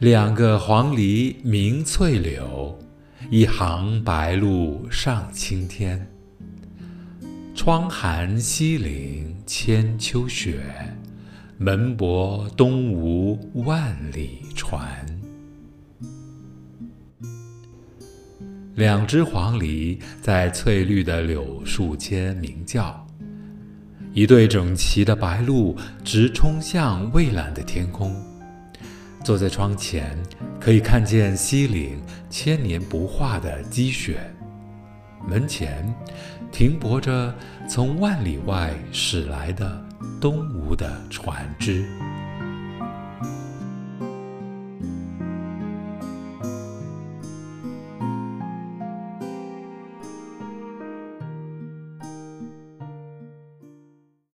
两个黄鹂鸣翠柳，一行白鹭上青天。窗含西岭千秋雪，门泊东吴万里船。两只黄鹂在翠绿的柳树间鸣叫，一对整齐的白鹭直冲向蔚蓝的天空。坐在窗前，可以看见西岭千年不化的积雪。门前停泊着从万里外驶来的东吴的船只。